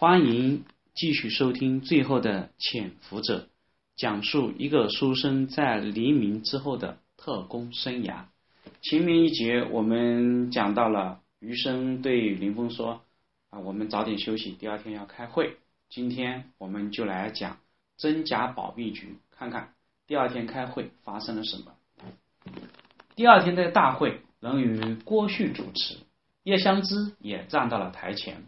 欢迎继续收听最后的潜伏者，讲述一个书生在黎明之后的特工生涯。前面一节我们讲到了余生对林峰说：“啊，我们早点休息，第二天要开会。”今天我们就来讲真假保密局，看看第二天开会发生了什么。第二天的大会仍由郭旭主持，叶湘之也站到了台前。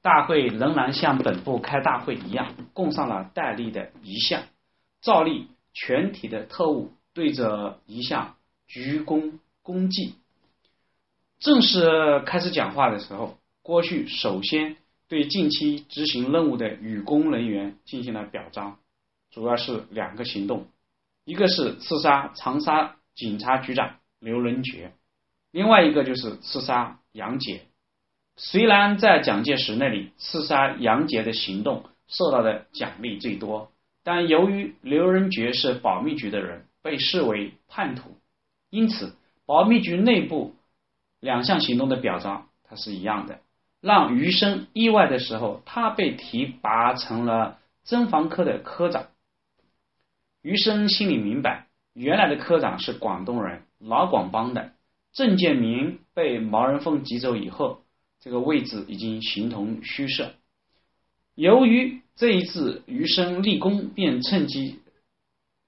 大会仍然像本部开大会一样，供上了戴笠的遗像，照例全体的特务对着遗像鞠躬恭祭。正式开始讲话的时候，郭旭首先对近期执行任务的与工人员进行了表彰，主要是两个行动，一个是刺杀长沙警察局长刘仁觉，另外一个就是刺杀杨杰。虽然在蒋介石那里刺杀杨杰的行动受到的奖励最多，但由于刘仁觉是保密局的人，被视为叛徒，因此保密局内部两项行动的表彰它是一样的。让余生意外的时候，他被提拔成了侦防科的科长。余生心里明白，原来的科长是广东人，老广帮的。郑建民被毛人凤挤走以后。这个位置已经形同虚设。由于这一次余生立功，便趁机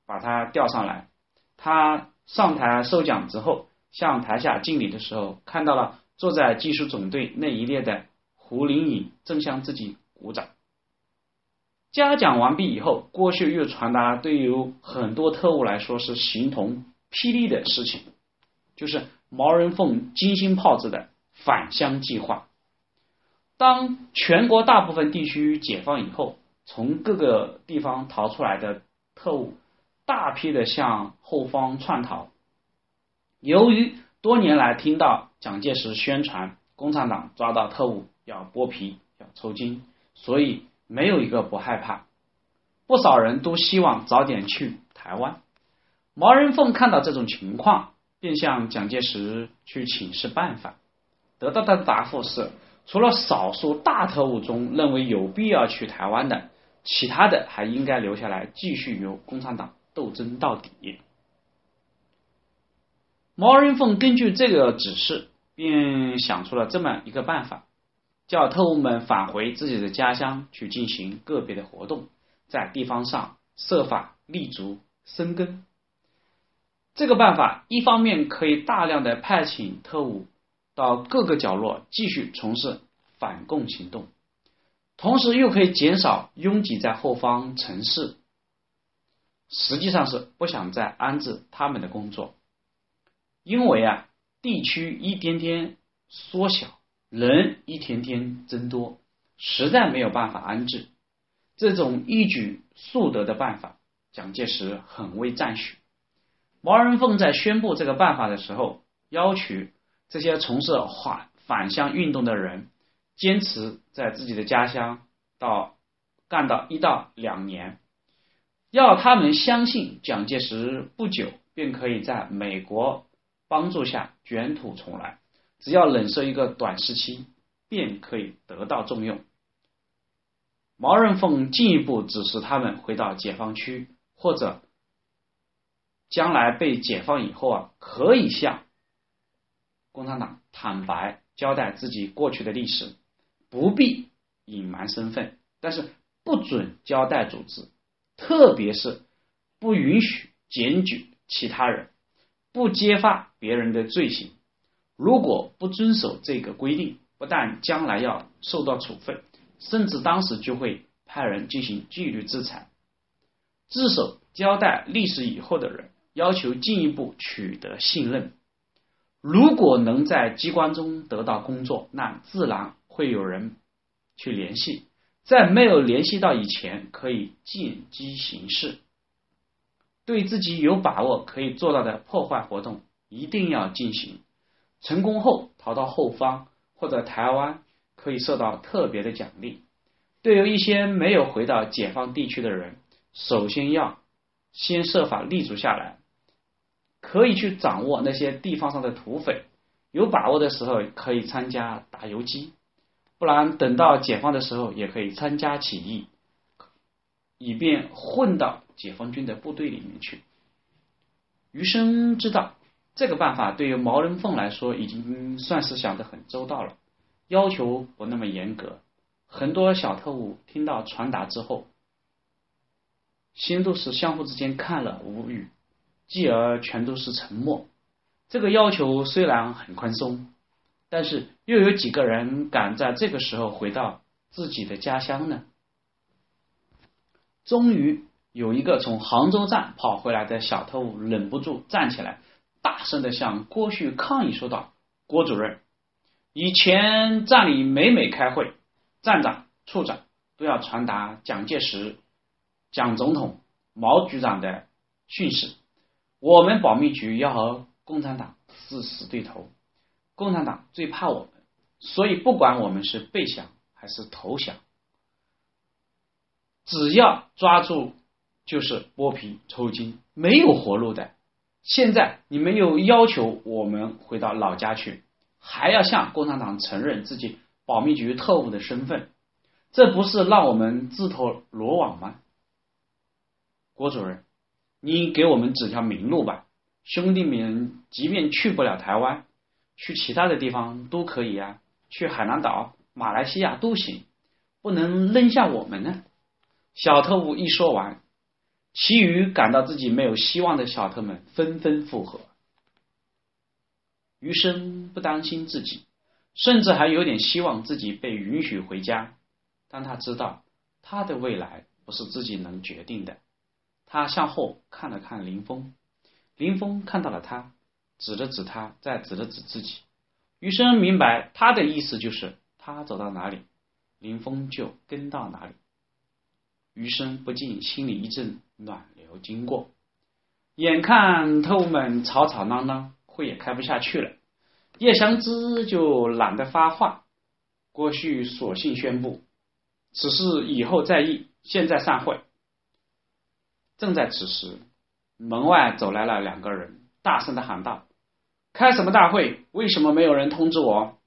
把他调上来。他上台受奖之后，向台下敬礼的时候，看到了坐在技术总队那一列的胡林颖，正向自己鼓掌。嘉奖完毕以后，郭秀又传达对于很多特务来说是形同霹雳的事情，就是毛人凤精心炮制的。返乡计划。当全国大部分地区解放以后，从各个地方逃出来的特务大批的向后方窜逃。由于多年来听到蒋介石宣传共产党抓到特务要剥皮要抽筋，所以没有一个不害怕。不少人都希望早点去台湾。毛人凤看到这种情况，便向蒋介石去请示办法。得到的答复是，除了少数大特务中认为有必要去台湾的，其他的还应该留下来继续与共产党斗争到底。毛人凤根据这个指示，便想出了这么一个办法，叫特务们返回自己的家乡去进行个别的活动，在地方上设法立足生根。这个办法一方面可以大量的派遣特务。到各个角落继续从事反共行动，同时又可以减少拥挤在后方城市，实际上是不想再安置他们的工作，因为啊，地区一天天缩小，人一天天增多，实在没有办法安置。这种一举数得的办法，蒋介石很为赞许。毛人凤在宣布这个办法的时候，要求。这些从事反返乡运动的人，坚持在自己的家乡到干到一到两年，要他们相信蒋介石不久便可以在美国帮助下卷土重来，只要忍受一个短时期，便可以得到重用。毛人凤进一步指示他们回到解放区，或者将来被解放以后啊，可以向。共产党坦白交代自己过去的历史，不必隐瞒身份，但是不准交代组织，特别是不允许检举其他人，不揭发别人的罪行。如果不遵守这个规定，不但将来要受到处分，甚至当时就会派人进行纪律制裁。自首交代历史以后的人，要求进一步取得信任。如果能在机关中得到工作，那自然会有人去联系。在没有联系到以前，可以见机行事，对自己有把握可以做到的破坏活动，一定要进行。成功后逃到后方或者台湾，可以受到特别的奖励。对于一些没有回到解放地区的人，首先要先设法立足下来。可以去掌握那些地方上的土匪，有把握的时候可以参加打游击。不然等到解放的时候也可以参加起义，以便混到解放军的部队里面去。余生知道这个办法对于毛人凤来说已经算是想得很周到了，要求不那么严格。很多小特务听到传达之后，心都是相互之间看了无语，继而全都是沉默。这个要求虽然很宽松，但是又有几个人敢在这个时候回到自己的家乡呢？终于有一个从杭州站跑回来的小特务忍不住站起来，大声的向郭旭抗议说道：“郭主任，以前站里每每开会。”站长、处长都要传达蒋介石、蒋总统、毛局长的训示。我们保密局要和共产党是死对头，共产党最怕我们，所以不管我们是被降还是投降，只要抓住就是剥皮抽筋，没有活路的。现在你们又要求我们回到老家去，还要向共产党承认自己。保密局特务的身份，这不是让我们自投罗网吗？郭主任，你给我们指条明路吧。兄弟们，即便去不了台湾，去其他的地方都可以啊，去海南岛、马来西亚都行，不能扔下我们呢。小特务一说完，其余感到自己没有希望的小特们纷纷附和。余生不担心自己。甚至还有点希望自己被允许回家，但他知道他的未来不是自己能决定的。他向后看了看林峰，林峰看到了他，指了指他，再指了指自己。余生明白他的意思就是他走到哪里，林峰就跟到哪里。余生不禁心里一阵暖流经过，眼看特务们吵吵闹闹，会也开不下去了。叶湘之就懒得发话，郭旭索性宣布：“此事以后再议，现在散会。”正在此时，门外走来了两个人，大声的喊道：“开什么大会？为什么没有人通知我？”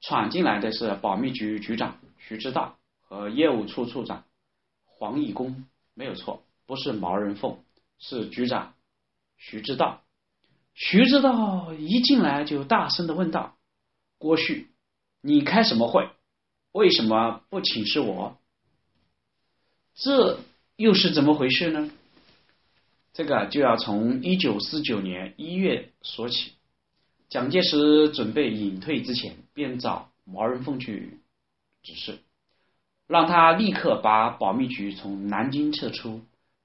闯进来的是保密局局长徐之道和业务处处长黄义功，没有错，不是毛人凤，是局长徐之道。徐之道一进来就大声的问道：“郭旭，你开什么会？为什么不请示我？这又是怎么回事呢？”这个就要从一九四九年一月说起。蒋介石准备隐退之前，便找毛人凤去指示，让他立刻把保密局从南京撤出，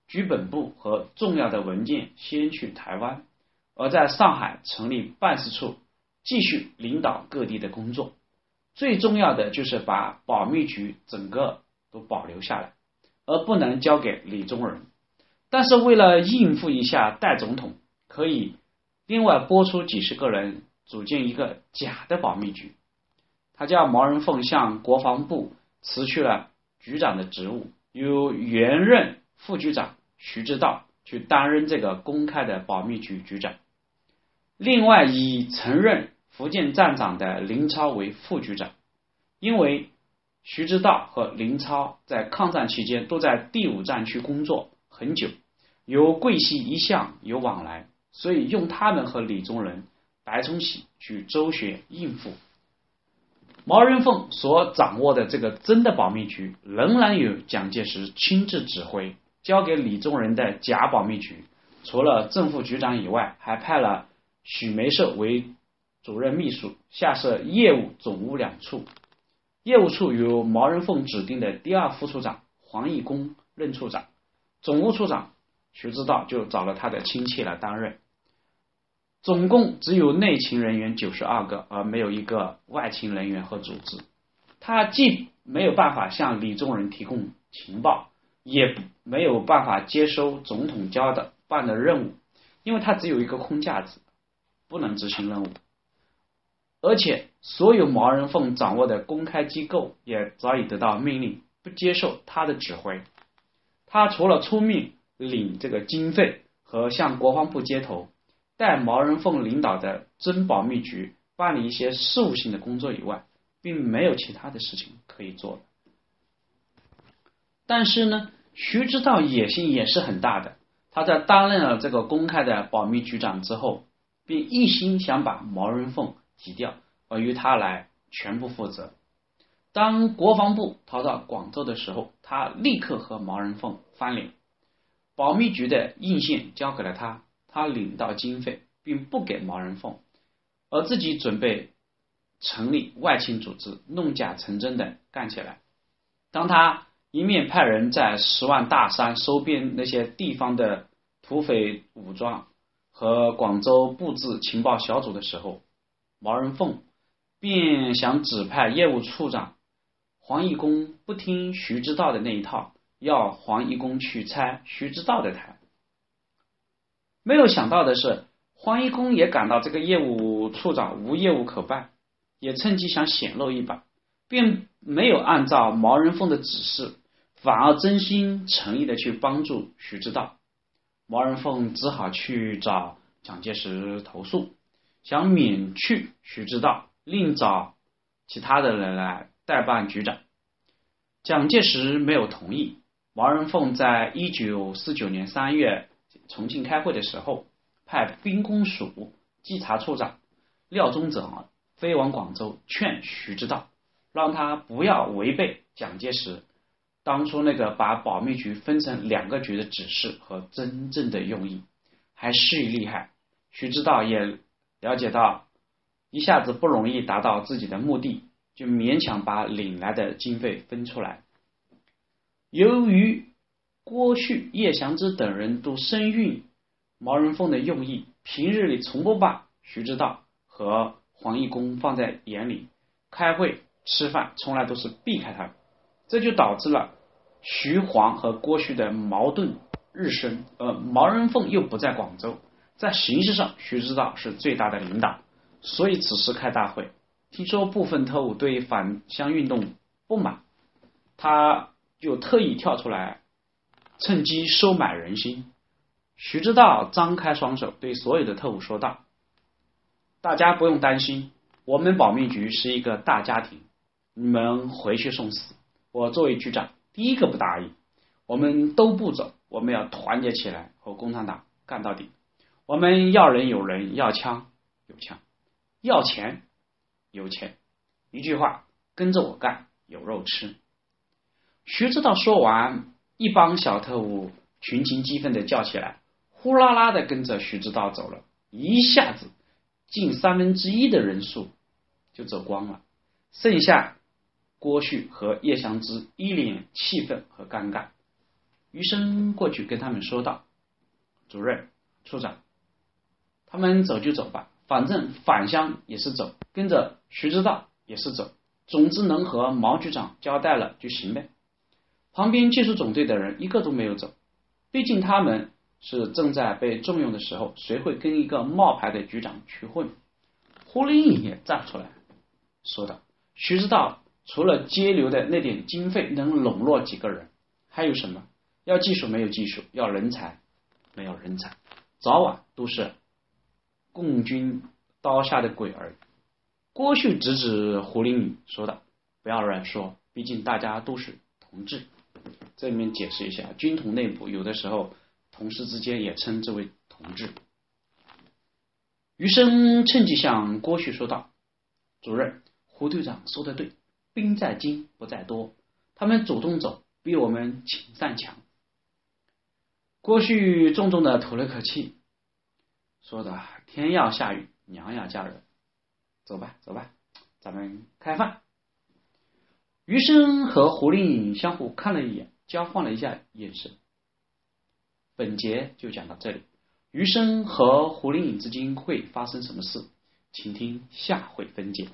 局本部和重要的文件先去台湾。而在上海成立办事处，继续领导各地的工作。最重要的就是把保密局整个都保留下来，而不能交给李宗仁。但是为了应付一下代总统，可以另外拨出几十个人组建一个假的保密局。他叫毛人凤向国防部辞去了局长的职务，由原任副局长徐志道去担任这个公开的保密局局长。另外，以曾任福建站长的林超为副局长，因为徐之道和林超在抗战期间都在第五战区工作很久，由桂系一向有往来，所以用他们和李宗仁、白崇禧去周旋应付。毛人凤所掌握的这个真的保密局，仍然由蒋介石亲自指挥，交给李宗仁的假保密局，除了正副局长以外，还派了。许梅寿为主任秘书，下设业务总务两处，业务处由毛人凤指定的第二副处长黄义功任处长，总务处长徐知道就找了他的亲戚来担任。总共只有内勤人员九十二个，而没有一个外勤人员和组织。他既没有办法向李宗仁提供情报，也没有办法接收总统交的办的任务，因为他只有一个空架子。不能执行任务，而且所有毛人凤掌握的公开机构也早已得到命令，不接受他的指挥。他除了出命领这个经费和向国防部接头，带毛人凤领导的真保密局办理一些事务性的工作以外，并没有其他的事情可以做。但是呢，徐知道野心也是很大的。他在担任了这个公开的保密局长之后，并一心想把毛人凤挤掉，而由他来全部负责。当国防部逃到广州的时候，他立刻和毛人凤翻脸，保密局的印线交给了他，他领到经费，并不给毛人凤，而自己准备成立外勤组织，弄假成真的干起来。当他一面派人在十万大山收编那些地方的土匪武装，和广州布置情报小组的时候，毛人凤便想指派业务处长。黄义公不听徐知道的那一套，要黄义公去拆徐知道的台。没有想到的是，黄义公也感到这个业务处长无业务可办，也趁机想显露一把，并没有按照毛人凤的指示，反而真心诚意的去帮助徐知道。毛人凤只好去找蒋介石投诉，想免去徐知道，另找其他的人来。代办局长，蒋介石没有同意。毛人凤在一九四九年三月重庆开会的时候，派兵工署稽查处长廖宗泽飞往广州劝徐知道，让他不要违背蒋介石当初那个把保密局分成两个局的指示和真正的用意，还示意厉害。徐知道也了解到一下子不容易达到自己的目的。就勉强把领来的经费分出来。由于郭旭、叶祥之等人都深蕴毛人凤的用意，平日里从不把徐知道和黄义公放在眼里，开会吃饭从来都是避开他，这就导致了徐黄和郭旭的矛盾日深。而毛人凤又不在广州，在形式上徐知道是最大的领导，所以此时开大会。听说部分特务对返乡运动不满，他就特意跳出来，趁机收买人心。徐知道张开双手对所有的特务说道：“大家不用担心，我们保密局是一个大家庭，你们回去送死。我作为局长，第一个不答应。我们都不走，我们要团结起来和共产党干到底。我们要人有人，要枪有枪，要钱。”有钱，一句话，跟着我干，有肉吃。徐知道说完，一帮小特务群情激愤的叫起来，呼啦啦的跟着徐知道走了，一下子近三分之一的人数就走光了，剩下郭旭和叶祥之一脸气愤和尴尬。余生过去跟他们说道：“主任、处长，他们走就走吧。”反正返乡也是走，跟着徐知道也是走，总之能和毛局长交代了就行呗。旁边技术总队的人一个都没有走，毕竟他们是正在被重用的时候，谁会跟一个冒牌的局长去混？胡林颖也站出来说道：“徐知道除了接流的那点经费能笼络几个人，还有什么？要技术没有技术，要人才没有人才，早晚都是。”共军刀下的鬼儿，郭旭指指胡林敏说道：“不要乱说，毕竟大家都是同志。”这里面解释一下，军统内部有的时候同事之间也称之为同志。余生趁机向郭旭说道：“主任，胡队长说的对，兵在精不在多，他们主动走比我们请善强。”郭旭重重的吐了口气。说的天要下雨，娘要嫁人，走吧，走吧，咱们开饭。余生和胡令颖相互看了一眼，交换了一下眼神。本节就讲到这里。余生和胡令颖之间会发生什么事？请听下回分解。